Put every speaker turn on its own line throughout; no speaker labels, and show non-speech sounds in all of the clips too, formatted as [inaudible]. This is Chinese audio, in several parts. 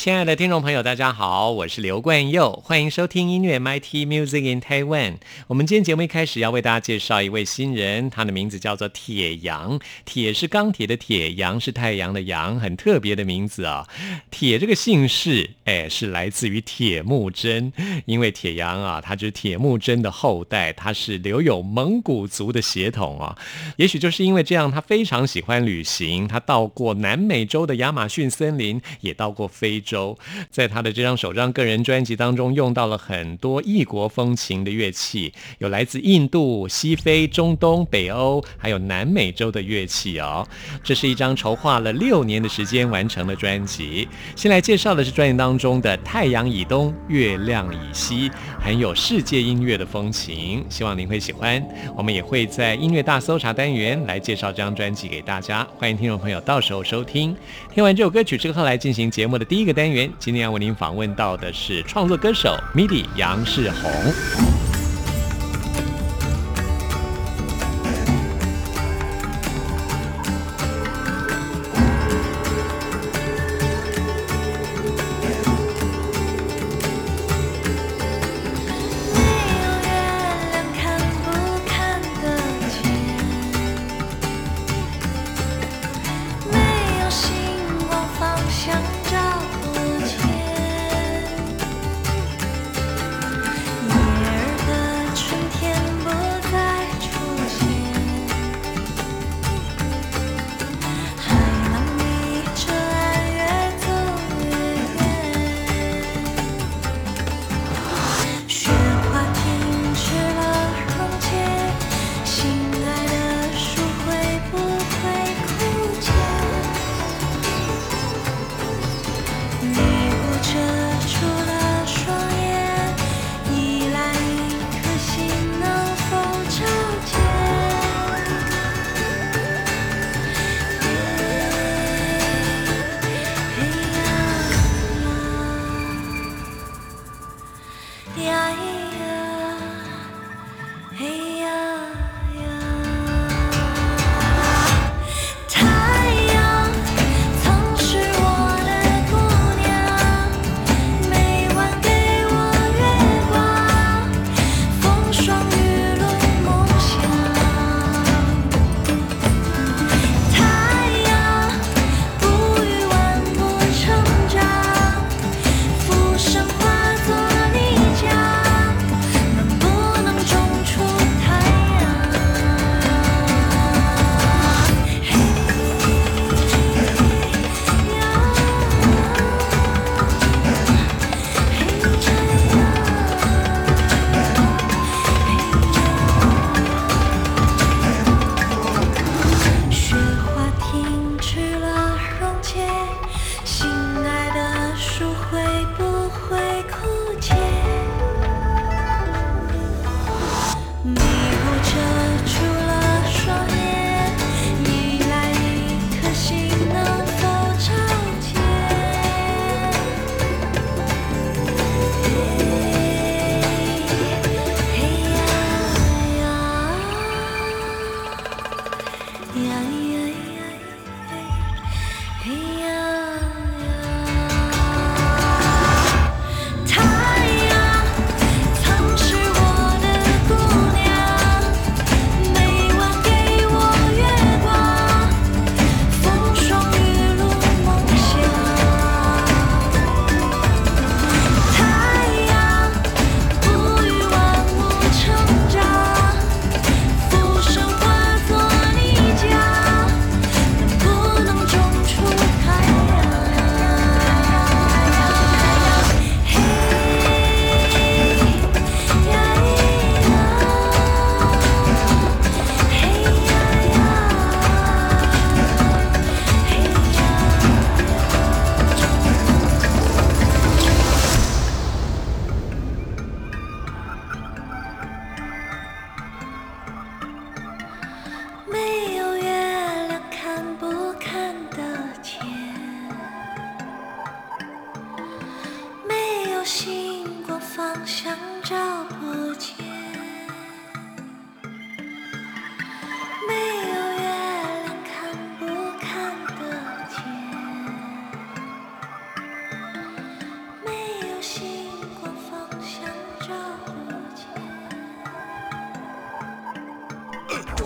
亲爱的听众朋友，大家好，我是刘冠佑，欢迎收听音乐 MIT Music in Taiwan。我们今天节目一开始要为大家介绍一位新人，他的名字叫做铁阳。铁是钢铁的铁，阳是太阳的阳，很特别的名字啊。铁这个姓氏，哎，是来自于铁木真，因为铁阳啊，他就是铁木真的后代，他是留有蒙古族的血统啊。也许就是因为这样，他非常喜欢旅行，他到过南美洲的亚马逊森林，也到过非洲。在他的这张首张个人专辑当中，用到了很多异国风情的乐器，有来自印度、西非、中东、北欧，还有南美洲的乐器哦。这是一张筹划了六年的时间完成的专辑。先来介绍的是专辑当中中的《太阳以东，月亮以西》，很有世界音乐的风情，希望您会喜欢。我们也会在音乐大搜查单元来介绍这张专辑给大家，欢迎听众朋友到时候收听。听完这首歌曲之后，来进行节目的第一个。单元今天要为您访问到的是创作歌手 MIDI 杨世宏。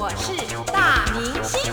我是大明星。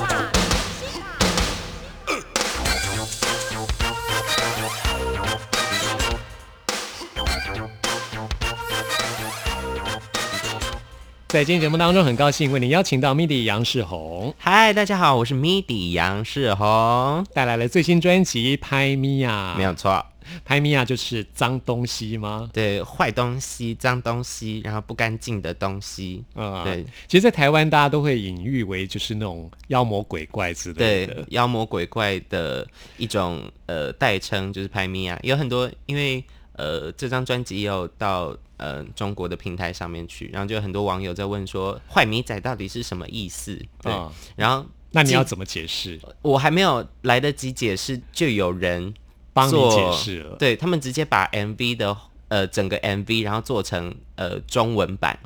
在今天节目当中，很高兴为您邀请到 MIDI 杨世宏，
嗨，大家好，我是 MIDI 杨世宏，
带来了最新专辑《拍咪呀》。
没有错，
拍咪呀就是脏东西吗？
对，坏东西、脏东西，然后不干净的东西，
啊、
对
其实，在台湾大家都会隐喻为就是那种妖魔鬼怪之类的
对，。妖魔鬼怪的一种呃代称，就是拍米亚，有很多，因为呃这张专辑也有到呃中国的平台上面去，然后就有很多网友在问说，坏米仔到底是什么意思？对，
啊
然后
那你要怎么解释？
我还没有来得及解释，就有人
帮你解释了。
对他们直接把 MV 的呃整个 MV，然后做成呃中文版，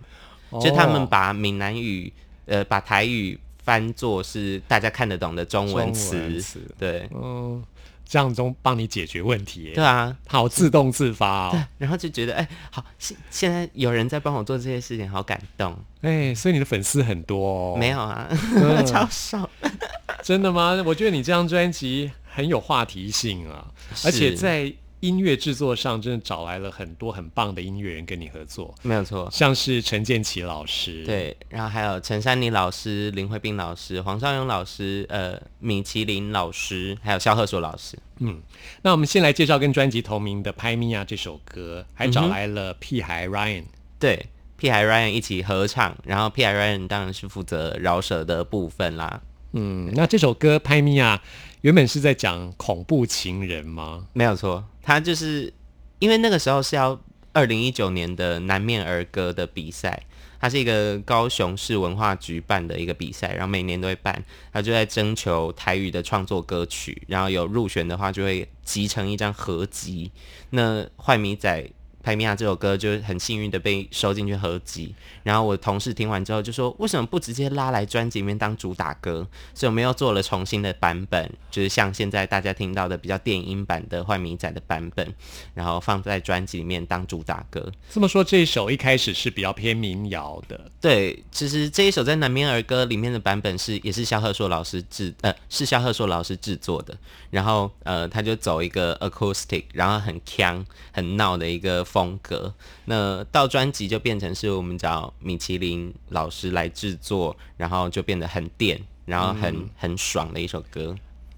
就他们
哦
把闽南语呃把台语翻作是大家看得懂的中文词，对
嗯，这样中帮你解决问题耶，
对啊，
好自动自发哦。[laughs]
然后就觉得哎好现现在有人在帮我做这些事情，好感动。
哎，所以你的粉丝很多哦？
没有啊，
嗯 [laughs]
超少。[laughs]
真的吗？我觉得你这张专辑很有话题性啊，而且在音乐制作上真的找来了很多很棒的音乐人跟你合作，
没有错，
像是陈建奇老师，，
对，然后还有陈珊妮老师、林慧斌老师、黄少勇老师、呃，米其林老师，还有肖鹤硕老师。
嗯，那我们先来介绍跟专辑同名的《拍咪呀》这首歌，还找来了屁孩 Ryan，、
对，屁孩 Ryan 一起合唱，然后屁孩 Ryan 当然是负责饶舌的部分啦。
嗯，那这首歌《拍咪呀》原本是在讲恐怖情人吗？
没有错，他就是因为那个时候是要二零一九年的南面儿歌的比赛，它是一个高雄市文化局办的一个比赛，然后每年都会办，他就在征求台语的创作歌曲，然后有入选的话就会集成一张合集。那坏米仔。拍米亚这首歌就很幸运的被收进去合集，然后我同事听完之后就说，为什么不直接拉来专辑里面当主打歌？所以我们又做了重新的版本，就是像现在大家听到的比较电音版的坏米仔的版本，然后放在专辑里面当主打歌。
这么说，这一首一开始是比较偏民谣的，
对，其实这一首在南面儿歌里面的版本是也是肖鹤硕老师制呃是肖鹤硕老师制作的，然后呃他就走一个 acoustic，然后很腔很闹的一个风格。那到专辑就变成是我们找米其林老师来制作，然后就变得很电，然后很、很爽的一首歌，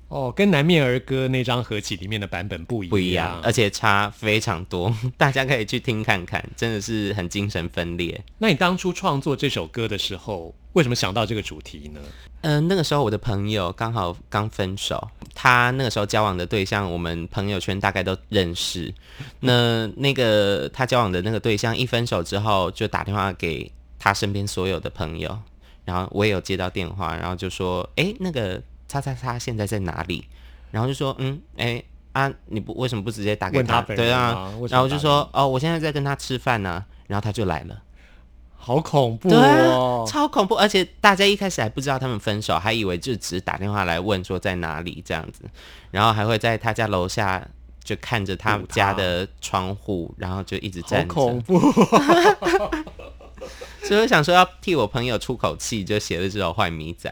哦，跟南面儿歌那张合集里面的版本不一样，
不一样，而且差非常多，[laughs] 大家可以去听看看，真的是很精神分裂。
那你当初创作这首歌的时候，为什么想到这个主题呢？
嗯、那个时候我的朋友刚好刚分手，他那个时候交往的对象，我们朋友圈大概都认识。那那个他交往的那个对象一分手之后，就打电话给他身边所有的朋友，然后我也有接到电话，然后就说：“诶，那个叉叉叉现在在哪里？”然后就说：“嗯，诶。啊，你不为什么不直接打给
问他
对啊然后我就说：“哦，我现在在跟他吃饭呢、然后他就来了。
好恐怖
对
哦
啊，！超恐怖，而且大家一开始还不知道他们分手，还以为就只是打电话来问说在哪里这样子，然后还会在他家楼下就看着他
们
家的窗户，然后就一直
好
站着，
恐怖！[laughs]
所以我想说要替我朋友出口气，就写了这首《坏米仔》。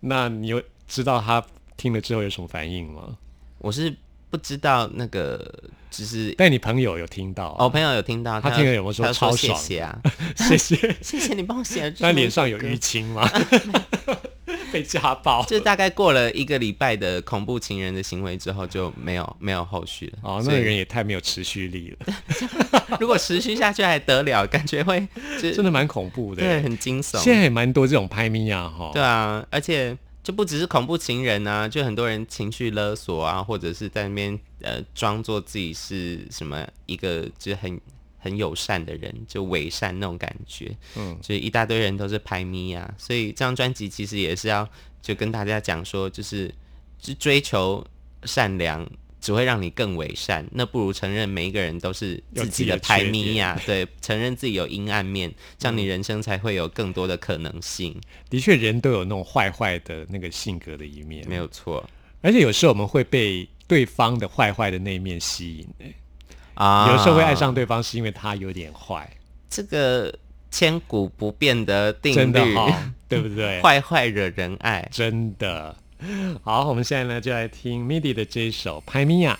那你有知道他听了之后有什么反应吗？
我是不知道那个，就是、
但你朋友有听到、
哦，朋友有听到，
他听了有没有说
他
超爽
谢谢啊，[laughs]
谢谢。
谢谢你帮我写
那脸上有淤青吗？[laughs] 被家暴？
就大概过了一个礼拜的恐怖情人的行为之后，就没有没有后续了。
哦，那个人也太没有持续力了，[laughs]
如果持续下去还得了？感觉会
真的蛮恐怖的。
对，很惊悚。
现在也蛮多这种拍咪呀，哈。
对啊，而且就不只是恐怖情人啊，就很多人情绪勒索啊，或者是在那边呃装作自己是什么一个就很很友善的人，就伪善那种感觉。
嗯，
就一大堆人都是拍咪啊，所以这张专辑其实也是要就跟大家讲说，就是是追求善良。只会让你更伪善。那不如承认每一个人都是
自
自己的排
己的缺
咪呀，对，承认自己有阴暗面，这样你
嗯
人生才会有更多的可能性。
的确，人都有那种坏坏的那个性格的一面，
没有错
而且有时候我们会被对方的坏坏的那一面吸引、欸
啊
有时候会爱上对方是因为他有点坏，
这个千古不变的定
真的
律，
对不对？[laughs]
坏坏惹人爱。
真的。[laughs] 好，我们现在呢就来听 MIDI 的这一首《拍米亚》。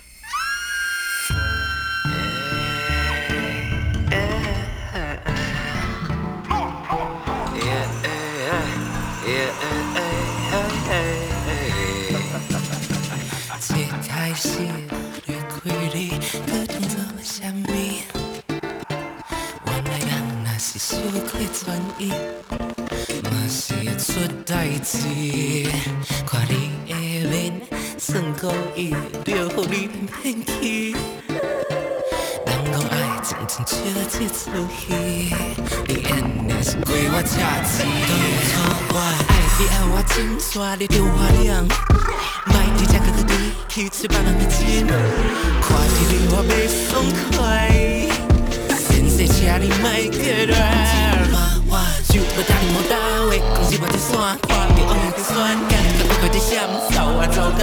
一开始掠过你，搁当作啥物？原来人若是小过全意，嘛是出代志。看你的面，算故意，就予你骗去。人讲爱静静笑这出戏，你演的是鬼我恰似。当初我爱你爱我真煞，你着我凉。莫伫这个个你去吃别人的钱，看着你我袂爽快。先生，请你莫过来。妈，我就要带你莫打话，讲是我在山，看着乌云在酸，感觉快快在闪，走啊走甲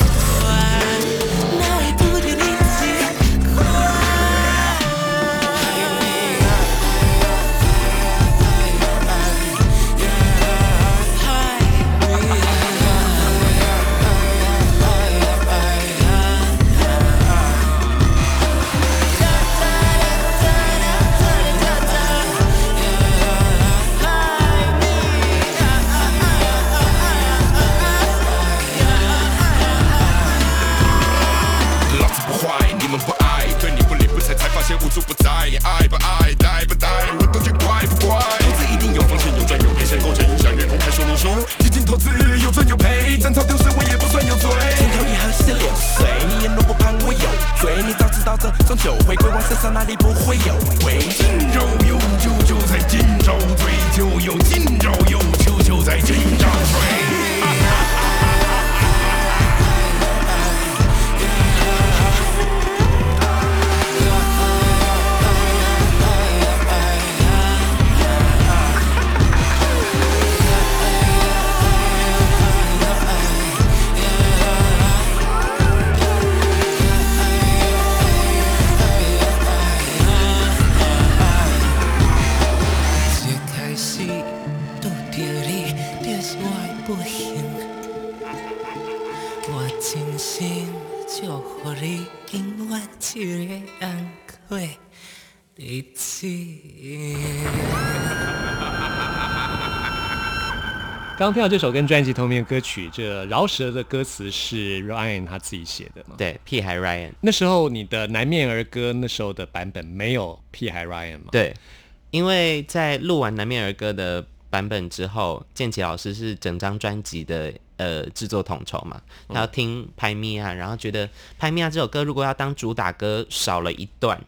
心祝福你，永远一个人过日子。[laughs]
刚听到这首跟专辑同名的歌曲，这饶舌的歌词是 Ryan 他自己写的吗？
对，屁孩 Ryan，
那时候你的南面儿歌那时候的版本没有屁孩 Ryan 吗？
对，因为在录完《南面儿歌》的版本之后，建奇老师是整张专辑的呃制作统筹嘛，他要听《拍咪啊》，然后觉得《拍咪啊》这首歌如果要当主打歌，少了一段，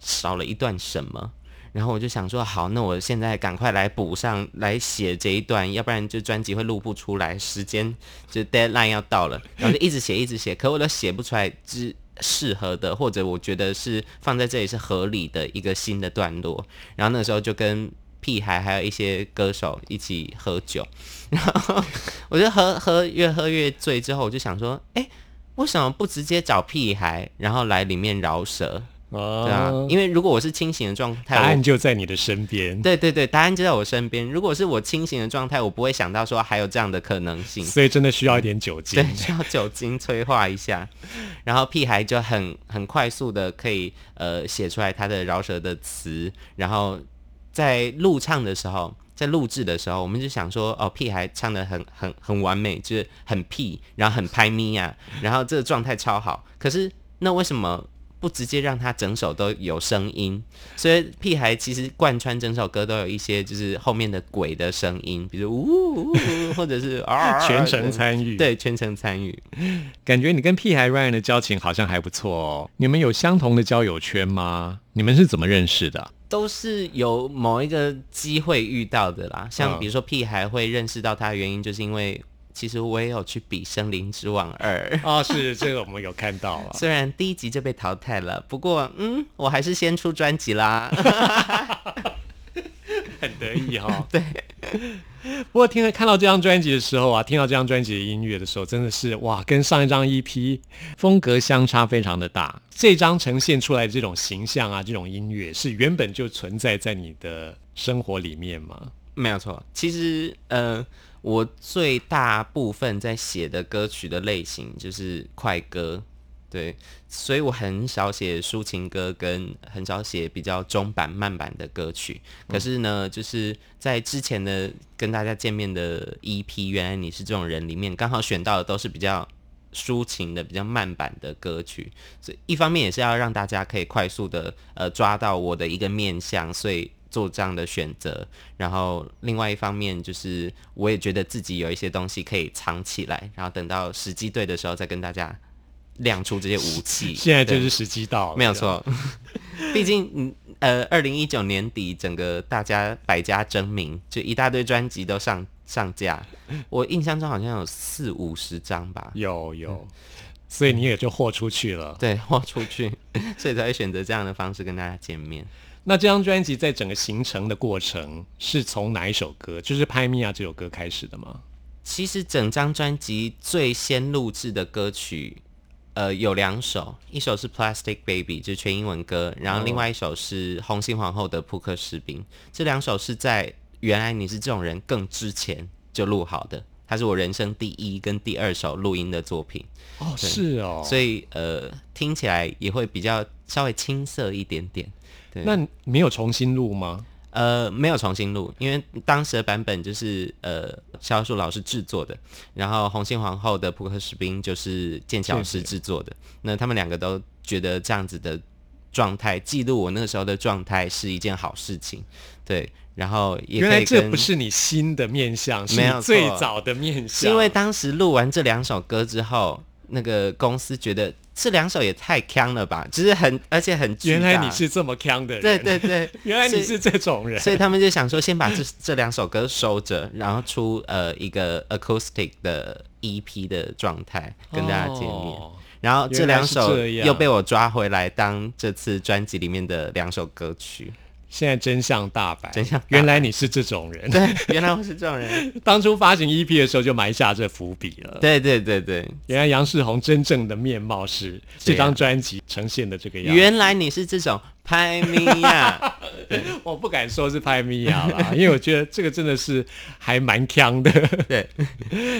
少了一段什么？然后我就想说，好，那我现在赶快来补上，来写这一段，要不然就专辑会录不出来，时间就 deadline 要到了，然后就一直写，一直写，可我都写不出来之适合的，或者我觉得是放在这里是合理的一个新的段落。然后那时候就跟屁孩还有一些歌手一起喝酒，[laughs] 然后我就喝喝越喝越醉，之后我就想说，哎、为什么不直接找屁孩，然后来里面饶舌？
哦，
对啊，因为如果我是清醒的状态，
答案就在你的身边，
对 [laughs] 对对，答案就在我身边。如果是我清醒的状态，我不会想到说还有这样的可能性。
所以真的需要一点酒精
对。[laughs] 需要酒精催化一下，然后屁孩就很很快速的可以呃写出来他的饶舌的词，然后在录唱的时候，在录制的时候，我们就想说，哦，屁孩唱的很很很完美，就是很屁，然后很拍咪啊，然后这个状态超好。可是那为什么不直接让他整首都有声音？所以屁孩其实贯穿整首歌都有一些就是后面的鬼的声音，比如呜呜呜，或者是 [laughs] 啊，
全程参与，，
对，全程参与。
感觉你跟屁孩 Ryan 的交情好像还不错哦。你们有相同的交友圈吗？你们是怎么认识的？
都是有某一个机会遇到的啦。像
嗯
比如说屁孩会认识到他的原因，就是因为其实我也有去比《森林之王二》。
哦，是这个我们有看到了。[laughs]
虽然第一集就被淘汰了，不过嗯，我还是先出专辑啦。[laughs]
很得意哈、[laughs] 对。不过听了看到这张专辑的时候啊，听到这张专辑的音乐的时候，真的是哇，跟上一张 EP 风格相差非常的大。这张呈现出来的这种形象啊，这种音乐是原本就存在在你的生活里面吗？
没有错，其实呃，我最大部分在写的歌曲的类型就是快歌，对，所以我很少写抒情歌，跟很少写比较中版慢版的歌曲。可是呢，就是在之前的跟大家见面的 EP，原来你是这种人里面，刚好选到的都是比较。抒情的比较慢版的歌曲，所以一方面也是要让大家可以快速的呃抓到我的一个面相，所以做这样的选择。然后另外一方面就是我也觉得自己有一些东西可以藏起来，然后等到时机对的时候再跟大家亮出这些武器。[laughs]
现在就是时机到了，
没有错，[laughs] 毕竟嗯呃，二零一九年底整个大家百家争鸣，就一大堆专辑都上上架，我印象中好像有四五十张吧。
有有，所以你也就豁出去了。
对，豁出去，[laughs] 所以才会选择这样的方式跟大家见面。
那这张专辑在整个形成的过程是从哪一首歌，就是《拍米娅》这首歌开始的吗？
其实整张专辑最先录制的歌曲，呃，有两首，一首是《Plastic Baby》，就是全英文歌，然后另外一首是红心皇后的《扑克士兵》。这两首是在原来你是这种人更之前就录好的，它是我人生第一跟第二首录音的作品，
哦，是哦，
所以呃，听起来也会比较稍微青涩一点点。对
那你没有重新录吗？
呃，没有重新录，因为当时的版本就是呃萧树老师制作的，然后红心皇后的扑克士兵就是剑桥老师制作的。那他们两个都觉得这样子的状态，记录我那个时候的状态是一件好事情，对。然后也
原来这不是你新的面相，是
没有
你最早的面相。
因为当时录完这两首歌之后，那个公司觉得这两首也太强了吧，只是很而且很巨
原来你是这么强的人，
对对对，[laughs]
原来你是这种人，
所以他们就想说，先把这这两首歌收着，然后出呃一个 acoustic 的 EP 的状态跟大家见面。
哦
然后这两首又被我抓回来当这次专辑里面的两首歌曲。
现在真相大白，
真相
原来你是这种人。
对，原来我是这种人。[laughs]
当初发行 EP 的时候就埋下这伏笔了。
对对对对，
原来杨世宏真正的面貌是这张专辑呈现的这个样子。
原来你是这种拍咪呀。[laughs]
我不敢说是拍米亚啦，[laughs] 因为我觉得这个真的是还蛮强的。
对，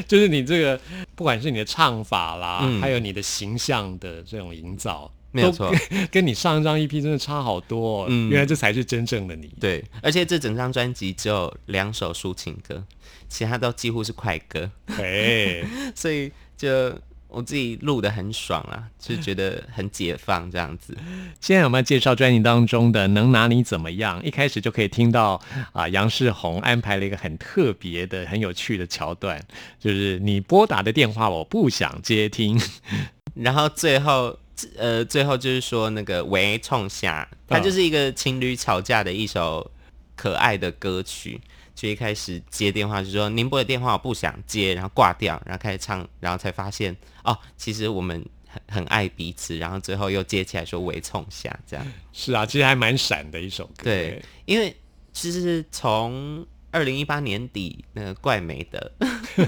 就是你这个不管是你的唱法啦，
嗯
还有你的形象的这种营造，
没有错
跟，[laughs] 你上一张 EP 真的差好多、哦。
嗯
原来这才是真正的你。
对，而且这整张专辑只有两首抒情歌，其他都几乎是快歌。
哎，[laughs]
所以就我自己录的很爽啊，就是觉得很解放这样子。
现在我们要介绍专辑当中的《能拿你怎么样》，一开始就可以听到啊，杨世宏安排了一个很特别的、很有趣的桥段，就是你拨打的电话我不想接听。[laughs]
然后最后呃，最后就是说那个喂冲下，它就是一个情侣吵架的一首可爱的歌曲。就一开始接电话就说您拨的电话我不想接，然后挂掉，然后开始唱，然后才发现哦，其实我们很很爱彼此，然后最后又接起来说喂冲下这样。
是啊，其实还蛮闪的一首歌。
对，因为其实从二零一八年底那个怪美的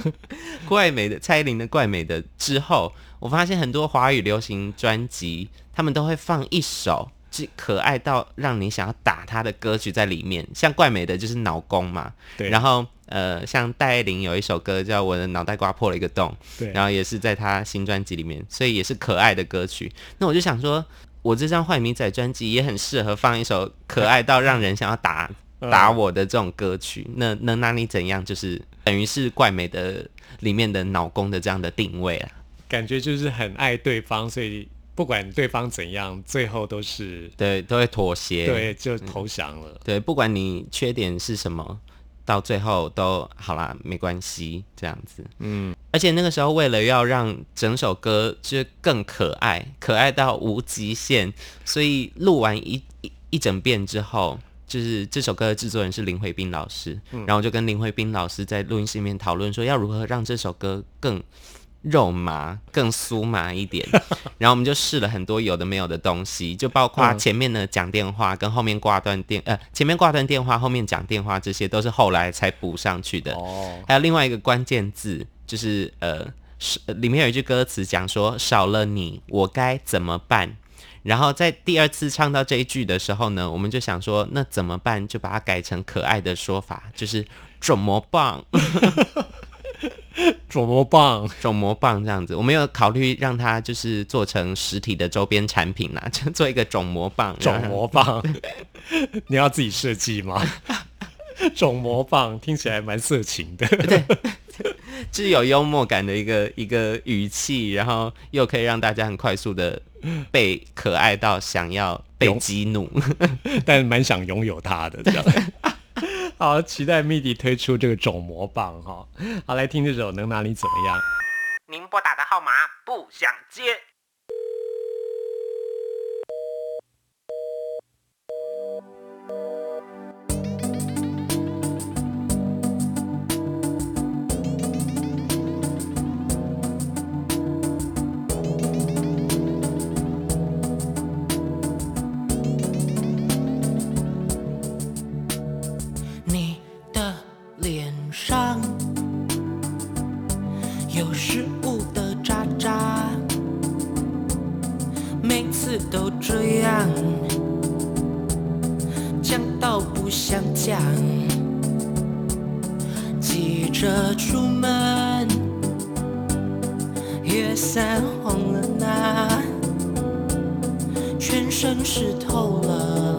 [laughs] 怪美的蔡依林的怪美的之后，我发现很多华语流行专辑，他们都会放一首。是可爱到让你想要打他的歌曲在里面，像怪美的就是脑公嘛，
对
然后呃，像戴爱玲有一首歌叫《我的脑袋瓜破了一个洞》，
对，
然后也是在他新专辑里面，所以也是可爱的歌曲。那我就想说，我这张坏米仔专辑也很适合放一首可爱到让人想要打打我的这种歌曲，那能拿你怎样？就是等于是怪美的里面的脑公的这样的定位啊。
感觉就是很爱对方，所以不管对方怎样，最后都是
对，都会妥协。
对就投降了。
对，不管你缺点是什么，到最后都好啦，没关系，这样子。
嗯，
而且那个时候，为了要让整首歌就是更可爱，可爱到无极限，所以录完一一一整遍之后，就是这首歌的制作人是林慧斌老师，然后我就跟林慧斌老师在录音室里面讨论说，要如何让这首歌更肉麻、[laughs] 更酥麻一点。然后我们就试了很多有的没有的东西，就包括
嗯
前面的讲电话跟后面挂断电，呃，前面挂断电话，后面讲电话，这些都是后来才补上去的。
哦，
还有另外一个关键字，就是呃，是呃里面有一句歌词讲说少了你我该怎么办？然后在第二次唱到这一句的时候呢，我们就想说那怎么办？就把它改成可爱的说法，就是怎么棒，[laughs]
怎么棒？
怎么棒这样子。我们有考虑让它就是做成实体的周边产品啦，[laughs] 就做一个肿膜棒，
肿膜棒，你要自己设计吗？肿膜棒听起来蛮色情的。
就 [laughs] 是有幽默感的一个一个语气，然后又可以让大家很快速的 [laughs] 被可爱到想要被激怒。[laughs]
但蛮想拥有它的这样。[laughs] 好，期待 MIDI 推出这个肿魔棒哈。好，来听这首《能拿你怎么样》。
您拨打的号码不想接。
有食物的渣渣，每次都这样，讲到不想讲，急着出门，雨伞忘了拿，全身湿透了。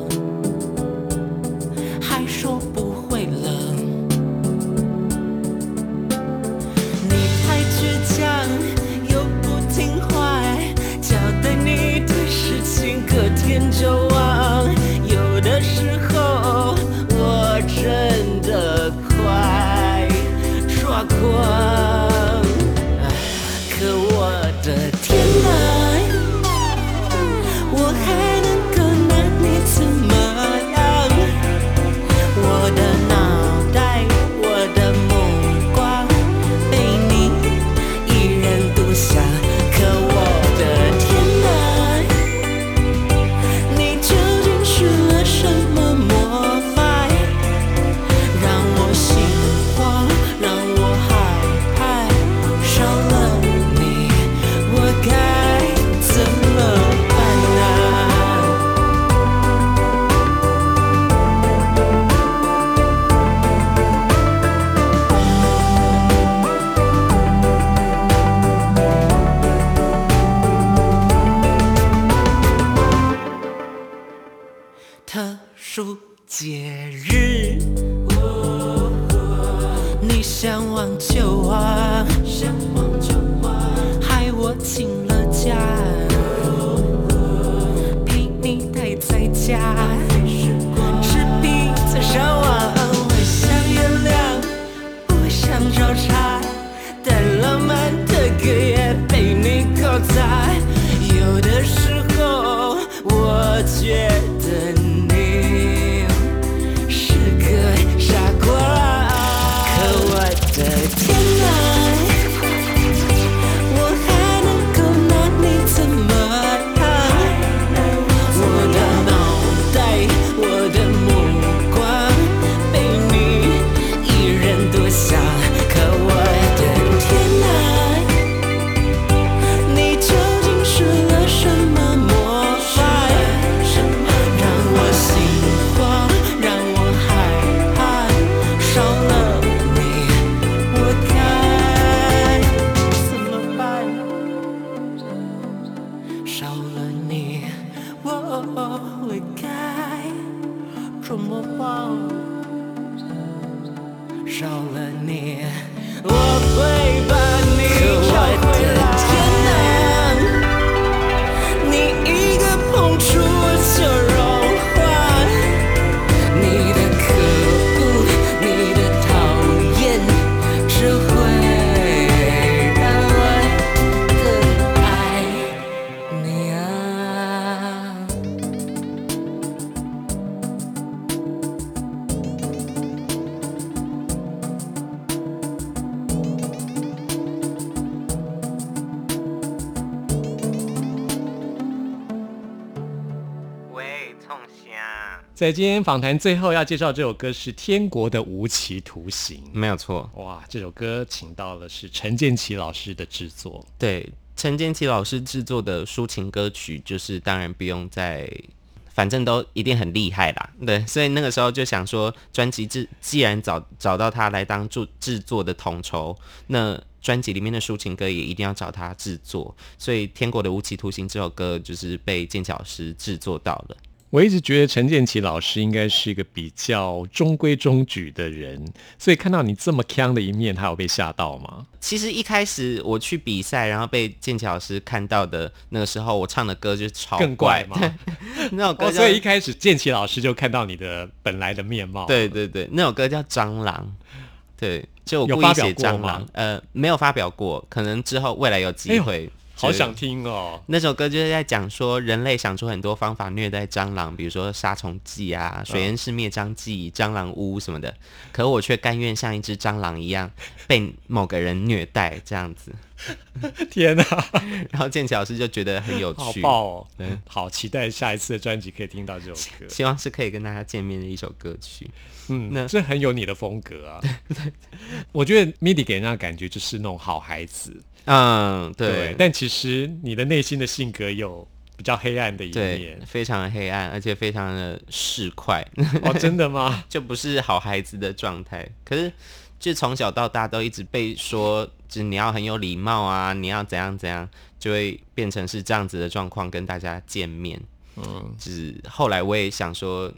少了你，我会该怎么办？少了你，我会。
在今天访谈最后要介绍这首歌是《天国的无期徒刑
没有错。》。
哇，这首歌请到了是陈建奇老师的制作。
对，陈建奇老师制作的抒情歌曲，就是当然不用再，反正都一定很厉害啦。对，所以那个时候就想说，专辑制既然找找到他来当制制作的统筹，那专辑里面的抒情歌也一定要找他制作。所以《天国的无期徒刑》这首歌就是被剑桥师制作到了。
我一直觉得陈建奇老师应该是一个比较中规中矩的人，所以看到你这么强的一面，他有被吓到吗？
其实一开始我去比赛，然后被建奇老师看到的那个时候，我唱的歌就超
更怪吗？[laughs]
那首歌
所以一开始建奇老师就看到你的本来的面貌。
对对对，那首歌叫《蟑螂》，对，就故意写蟑螂，呃，没有发表过，可能之后未来有机会。就
好想听哦。
那首歌就是在讲说，人类想出很多方法虐待蟑螂，比如说杀虫剂啊、水烟式灭蟑剂、蟑螂屋什么的。可我却甘愿像一只蟑螂一样被某个人虐待这样子。[laughs]
天哪，[laughs]
然后建奇老师就觉得很有
好
趣，
爆哦！
嗯
好期待下一次的专辑可以听到这首歌。
希望是可以跟大家见面的一首歌曲。
嗯，
那
这很有你的风格啊。我觉得 MIDI 给人家的感觉就是那种好孩子，
嗯，对，
但其实你的内心的性格有比较黑暗的一面，。
非常的黑暗，而且非常的市侩。
哦，[laughs] 真的吗？
就不是好孩子的状态。可是，就从小到大都一直被说，就是你要很有礼貌啊，你要怎样怎样，就会变成是这样子的状况跟大家见面。嗯，就是后来我也想说。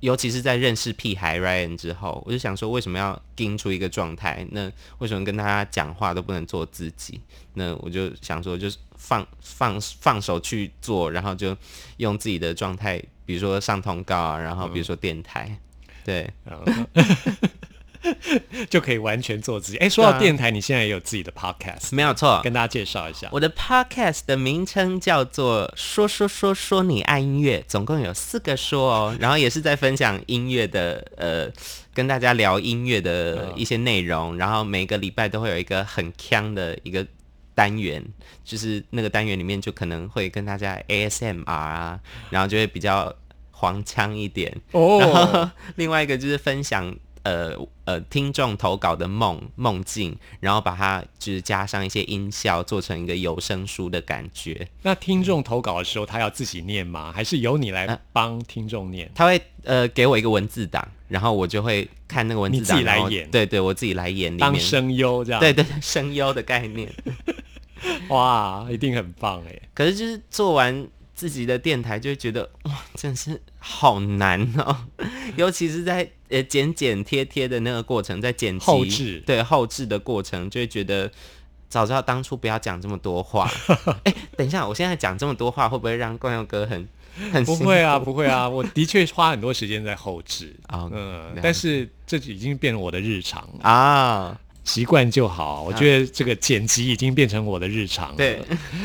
尤其是在认识屁孩 Ryan 之后，我就想说，为什么要盯出一个状态？那为什么跟他讲话都不能做自己？那我就想说，就是放放放手去做，然后就用自己的状态，比如说上通告啊，然后比如说电台，对，[laughs] [laughs]
就可以完全做自己。哎，说到电台，你现在也有自己的 podcast，
没有错。
跟大家介绍一下。
我的 podcast 的名称叫做“说说说说你爱音乐”，总共有四个说哦，然后也是在分享音乐的呃，跟大家聊音乐的一些内容，然后每个礼拜都会有一个很强的一个单元，就是那个单元里面就可能会跟大家 ASMR 啊，然后就会比较黄腔一点，
哦
然后另外一个就是分享呃呃听众投稿的梦梦境，然后把它就是加上一些音效，做成一个有声书的感觉。
那听众投稿的时候，他要自己念吗？还是由你来
呃
帮听众念？
他会呃给我一个文字档，然后我就会看那个文字档自
己来演
对对，我自己来演。
当声优这样？
对对对，[laughs] 声优的概念。[laughs]
哇，一定很棒哎！
可是就是做完自己的电台，就会觉得哇，真是好难哦，[laughs] 尤其是在呃剪剪贴贴的那个过程，在剪辑
后置
对后置的过程，就会觉得早知道当初不要讲这么多话。[laughs] 哎、等一下，我现在讲这么多话，会不会让冠佑哥很很
不会啊，不会啊，我的确花很多时间在后置
啊 [laughs]
嗯但是这已经变成我的日常，
啊？
习惯就好。我觉得这个剪辑已经变成我的日常了。
对，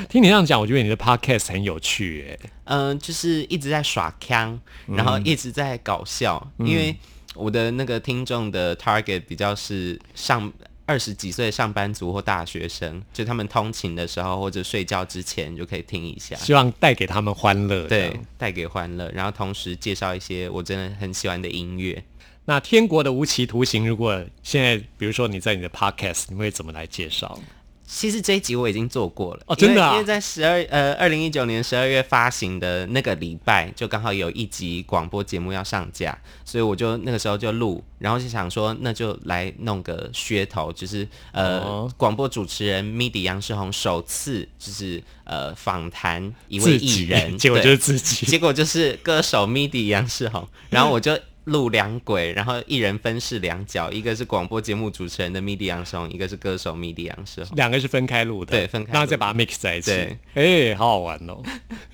听你这样讲，我觉得你的 podcast 很有趣哎。
嗯、就是一直在耍腔，然后一直在搞笑，因为我的那个听众的 target 比较是上二十几岁上班族或大学生，就他们通勤的时候或者睡觉之前就可以听一下，
希望带给他们欢乐。这
对
样，
带给欢乐，然后同时介绍一些我真的很喜欢的音乐。
那天国的无期徒刑，如果现在比如说你在你的 podcast，你会怎么来介绍？
其实这一集我已经做过了
哦真的啊？
因为因为在十二呃二零一九年十二月发行的那个礼拜，就刚好有一集广播节目要上架，所以我就那个时候就录，然后就想说那就来弄个噱头，就是呃
哦。
广、播主持人 MIDI 杨世宏首次就是呃访谈一位艺人，
结果就是自己。
结果就是歌手 MIDI 杨世宏，然后我就录两轨，然后一人分饰两角，一个是广播节目主持人的 MIDI 杨世宏，一个是歌手 MIDI 杨世宏。
两个是分开录的，
对分开录
然后再把它 mix 在一起。
对，
哎、好好玩哦。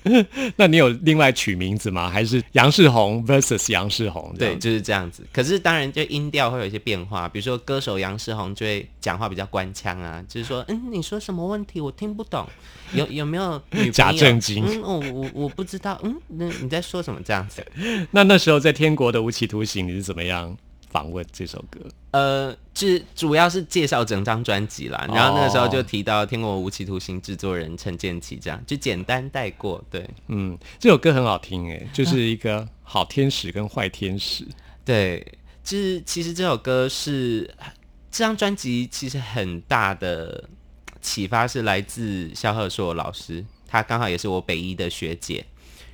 [laughs] 那你有另外取名字吗？还是杨世宏 versus 杨世宏？这
对，就是这样子。可是当然，就音调会有一些变化，比如说歌手杨世宏就会讲话比较官腔啊，就是说，嗯，你说什么问题我听不懂，有有没有 [laughs]
假正经
嗯，我我我不知道，嗯，那你在说什么这样子？[laughs]
那那时候在天国的无期徒刑，你是怎么样访问这首歌？
呃，是主要是介绍整张专辑啦。然后那个时候就提到《天国无期徒刑》制作人陈建奇，这样就简单带过。对
嗯，这首歌很好听诶，就是一个好天使跟坏天使。[laughs]
对，就是其实这首歌是这张专辑其实很大的启发是来自萧贺硕老师，他刚好也是我北一的学姐，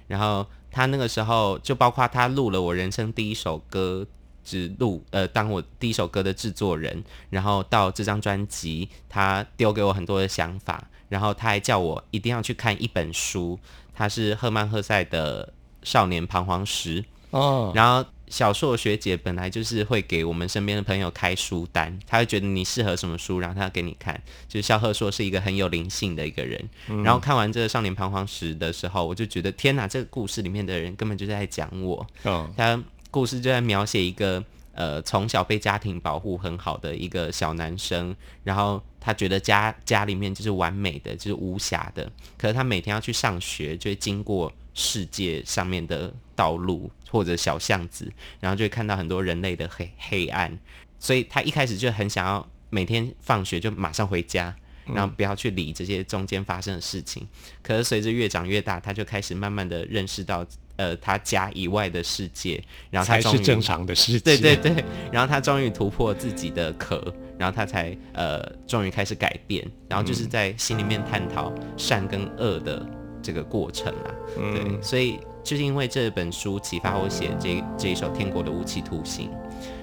然后他那个时候就包括他录了我人生第一首歌。只录呃，当我第一首歌的制作人，然后到这张专辑，他丢给我很多的想法，然后他还叫我一定要去看一本书，他是赫曼·赫塞的《少年彷徨时》。
哦，
然后小硕学姐本来就是会给我们身边的朋友开书单，她会觉得你适合什么书，然后她给你看。就是肖鹤硕是一个很有灵性的一个人。然后看完这个《少年彷徨时》的时候，我就觉得天哪，这个故事里面的人根本就在讲我。
嗯，
他故事就在描写一个呃从小被家庭保护很好的一个小男生，然后他觉得家家里面就是完美的，就是无瑕的，可是他每天要去上学，就会经过世界上面的道路或者小巷子，然后就会看到很多人类的黑黑暗，所以他一开始就很想要每天放学就马上回家。然后不要去理这些中间发生的事情，可是随着越长越大，他就开始慢慢的认识到，呃，他家以外的世界，然后他
才是正常的世界。
对对对，然后他终于突破自己的壳，然后他才呃终于开始改变，然后就是在心里面探讨善跟恶的这个过程啊。对，所以就是因为这本书启发我写这这一首《天国的无期徒刑》，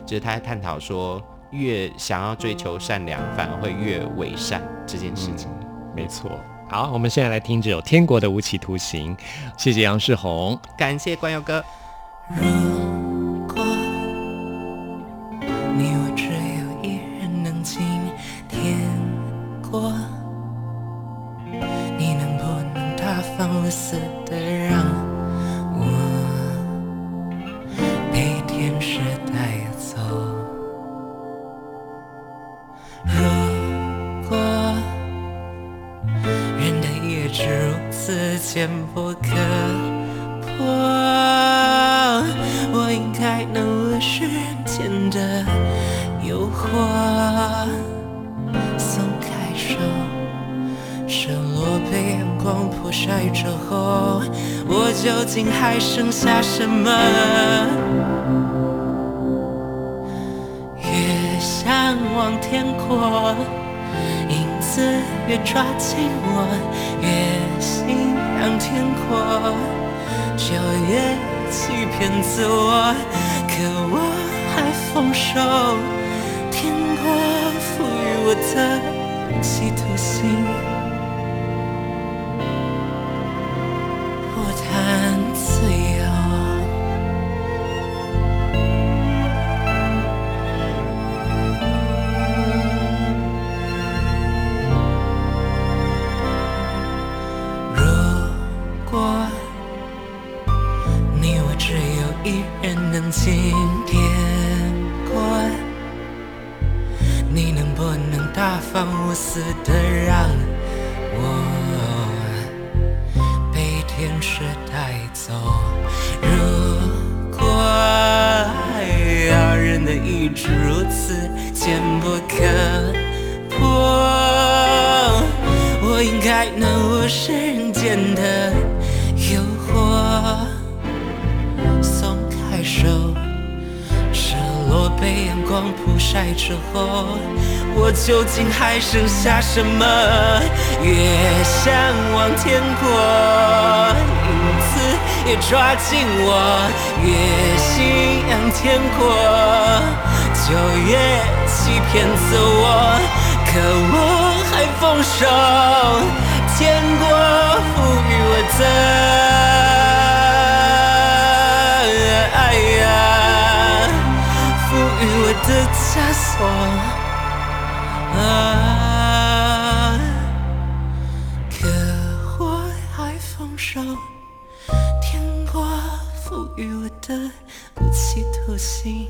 就是他在探讨说，越想要追求善良，反而会越伪善这件事情。
没错。好，我们现在来听这首《天国的无期徒刑》，谢谢杨世宏。
感谢关佑哥。
如我，影子越抓紧我，越心仰天阔，就越欺骗自我。可我还放手，天国赋予我的企图心什么？越向往天国，影子也抓紧我，越信仰天国，就越欺骗自我。可我还丰收，天国赋予我的爱呀，赋予我的枷锁啊。赋予我的无期徒刑。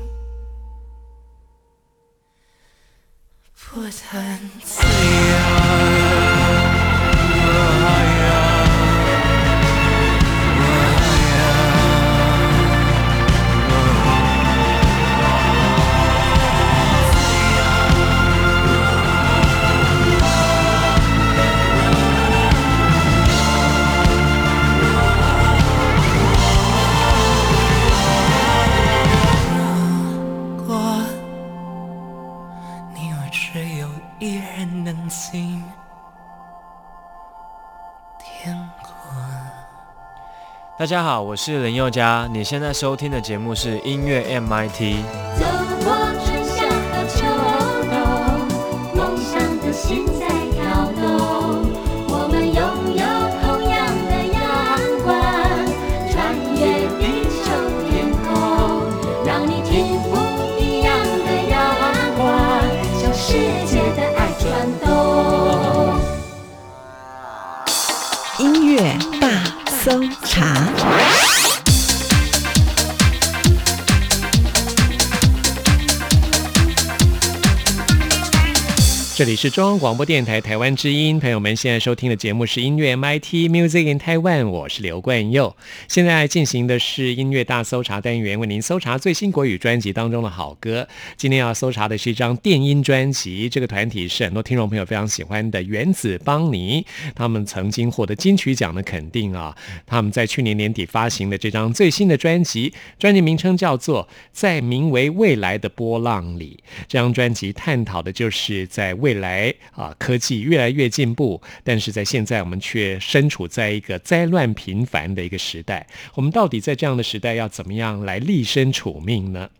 不谈自由。
大家好我是林宥嘉你现在收听的节目是音乐 mit
搜查。
这里是中央广播电台台湾之音，朋友们现在收听的节目是音乐 MIT Music in Taiwan，我是刘冠佑。现在进行的是音乐大搜查单元，为您搜查最新国语专辑当中的好歌。今天要搜查的是一张电音专辑，这个团体是很多听众朋友非常喜欢的原子邦尼，他们曾经获得金曲奖的肯定啊。他们在去年年底发行的这张最新的专辑，专辑名称叫做《在名为未来的波浪里》。这张专辑探讨的就是在未未来啊，科技越来越进步，但是在现在我们却身处在一个灾乱频繁的一个时代。我们到底在这样的时代要怎么样来立身处命呢？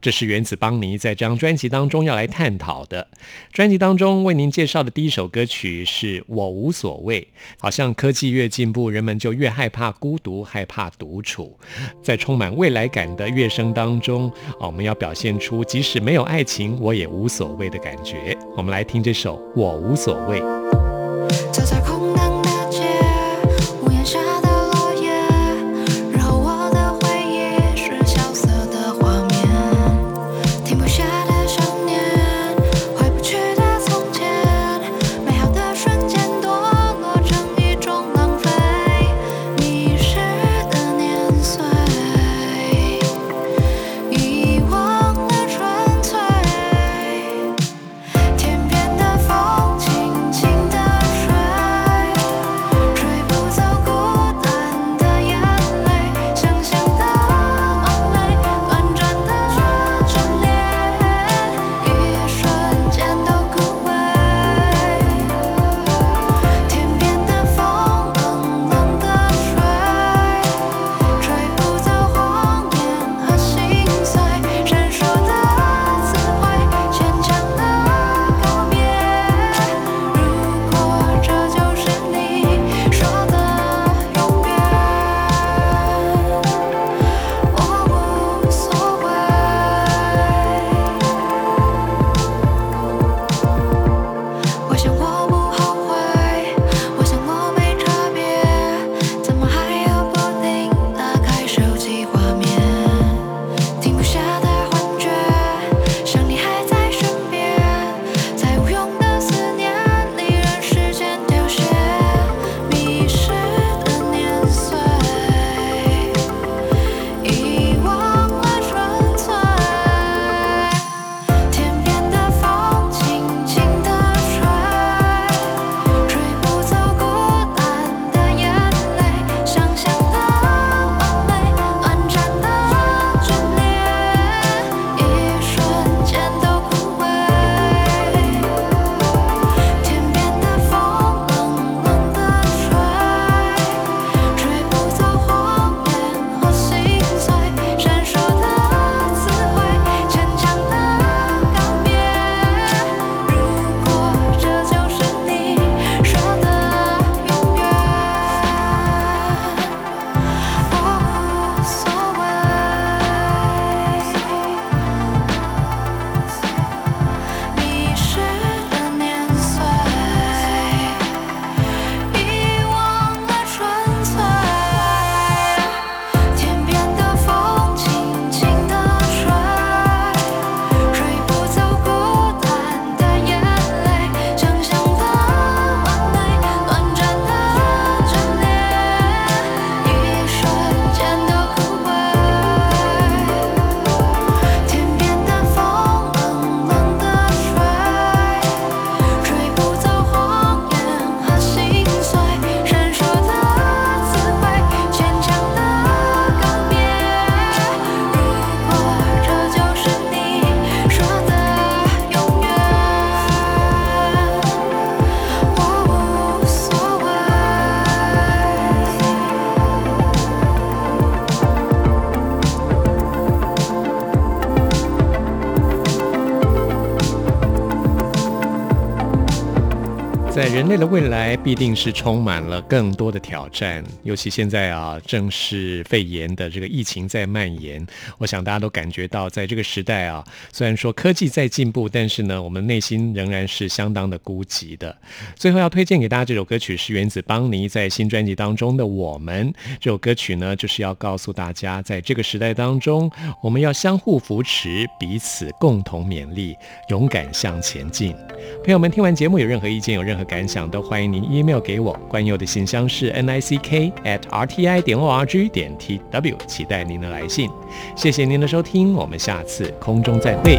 这是原子邦尼在这张专辑当中要来探讨的。专辑当中为您介绍的第一首歌曲是我无所谓。好像科技越进步，人们就越害怕孤独，害怕独处。在充满未来感的乐声当中，啊，我们要表现出即使没有爱情，我也无所谓的感觉。我们来听这首《我无所谓》。人类的未来必定是充满了更多的挑战，尤其现在啊，正是肺炎的这个疫情在蔓延。我想大家都感觉到，在这个时代啊，虽然说科技在进步，但是呢，我们内心仍然是相当的孤寂的。最后要推荐给大家这首歌曲是原子邦尼在新专辑当中的《我们》这首歌曲呢，就是要告诉大家，在这个时代当中，我们要相互扶持，彼此共同勉励，勇敢向前进。朋友们，听完节目有任何意见、有任何感想，都欢迎您 email 给我。关佑的信箱是 n i c k at r t i 点 o r g 点 t w，期待您的来信。谢谢您的收听，我们下次空中再会。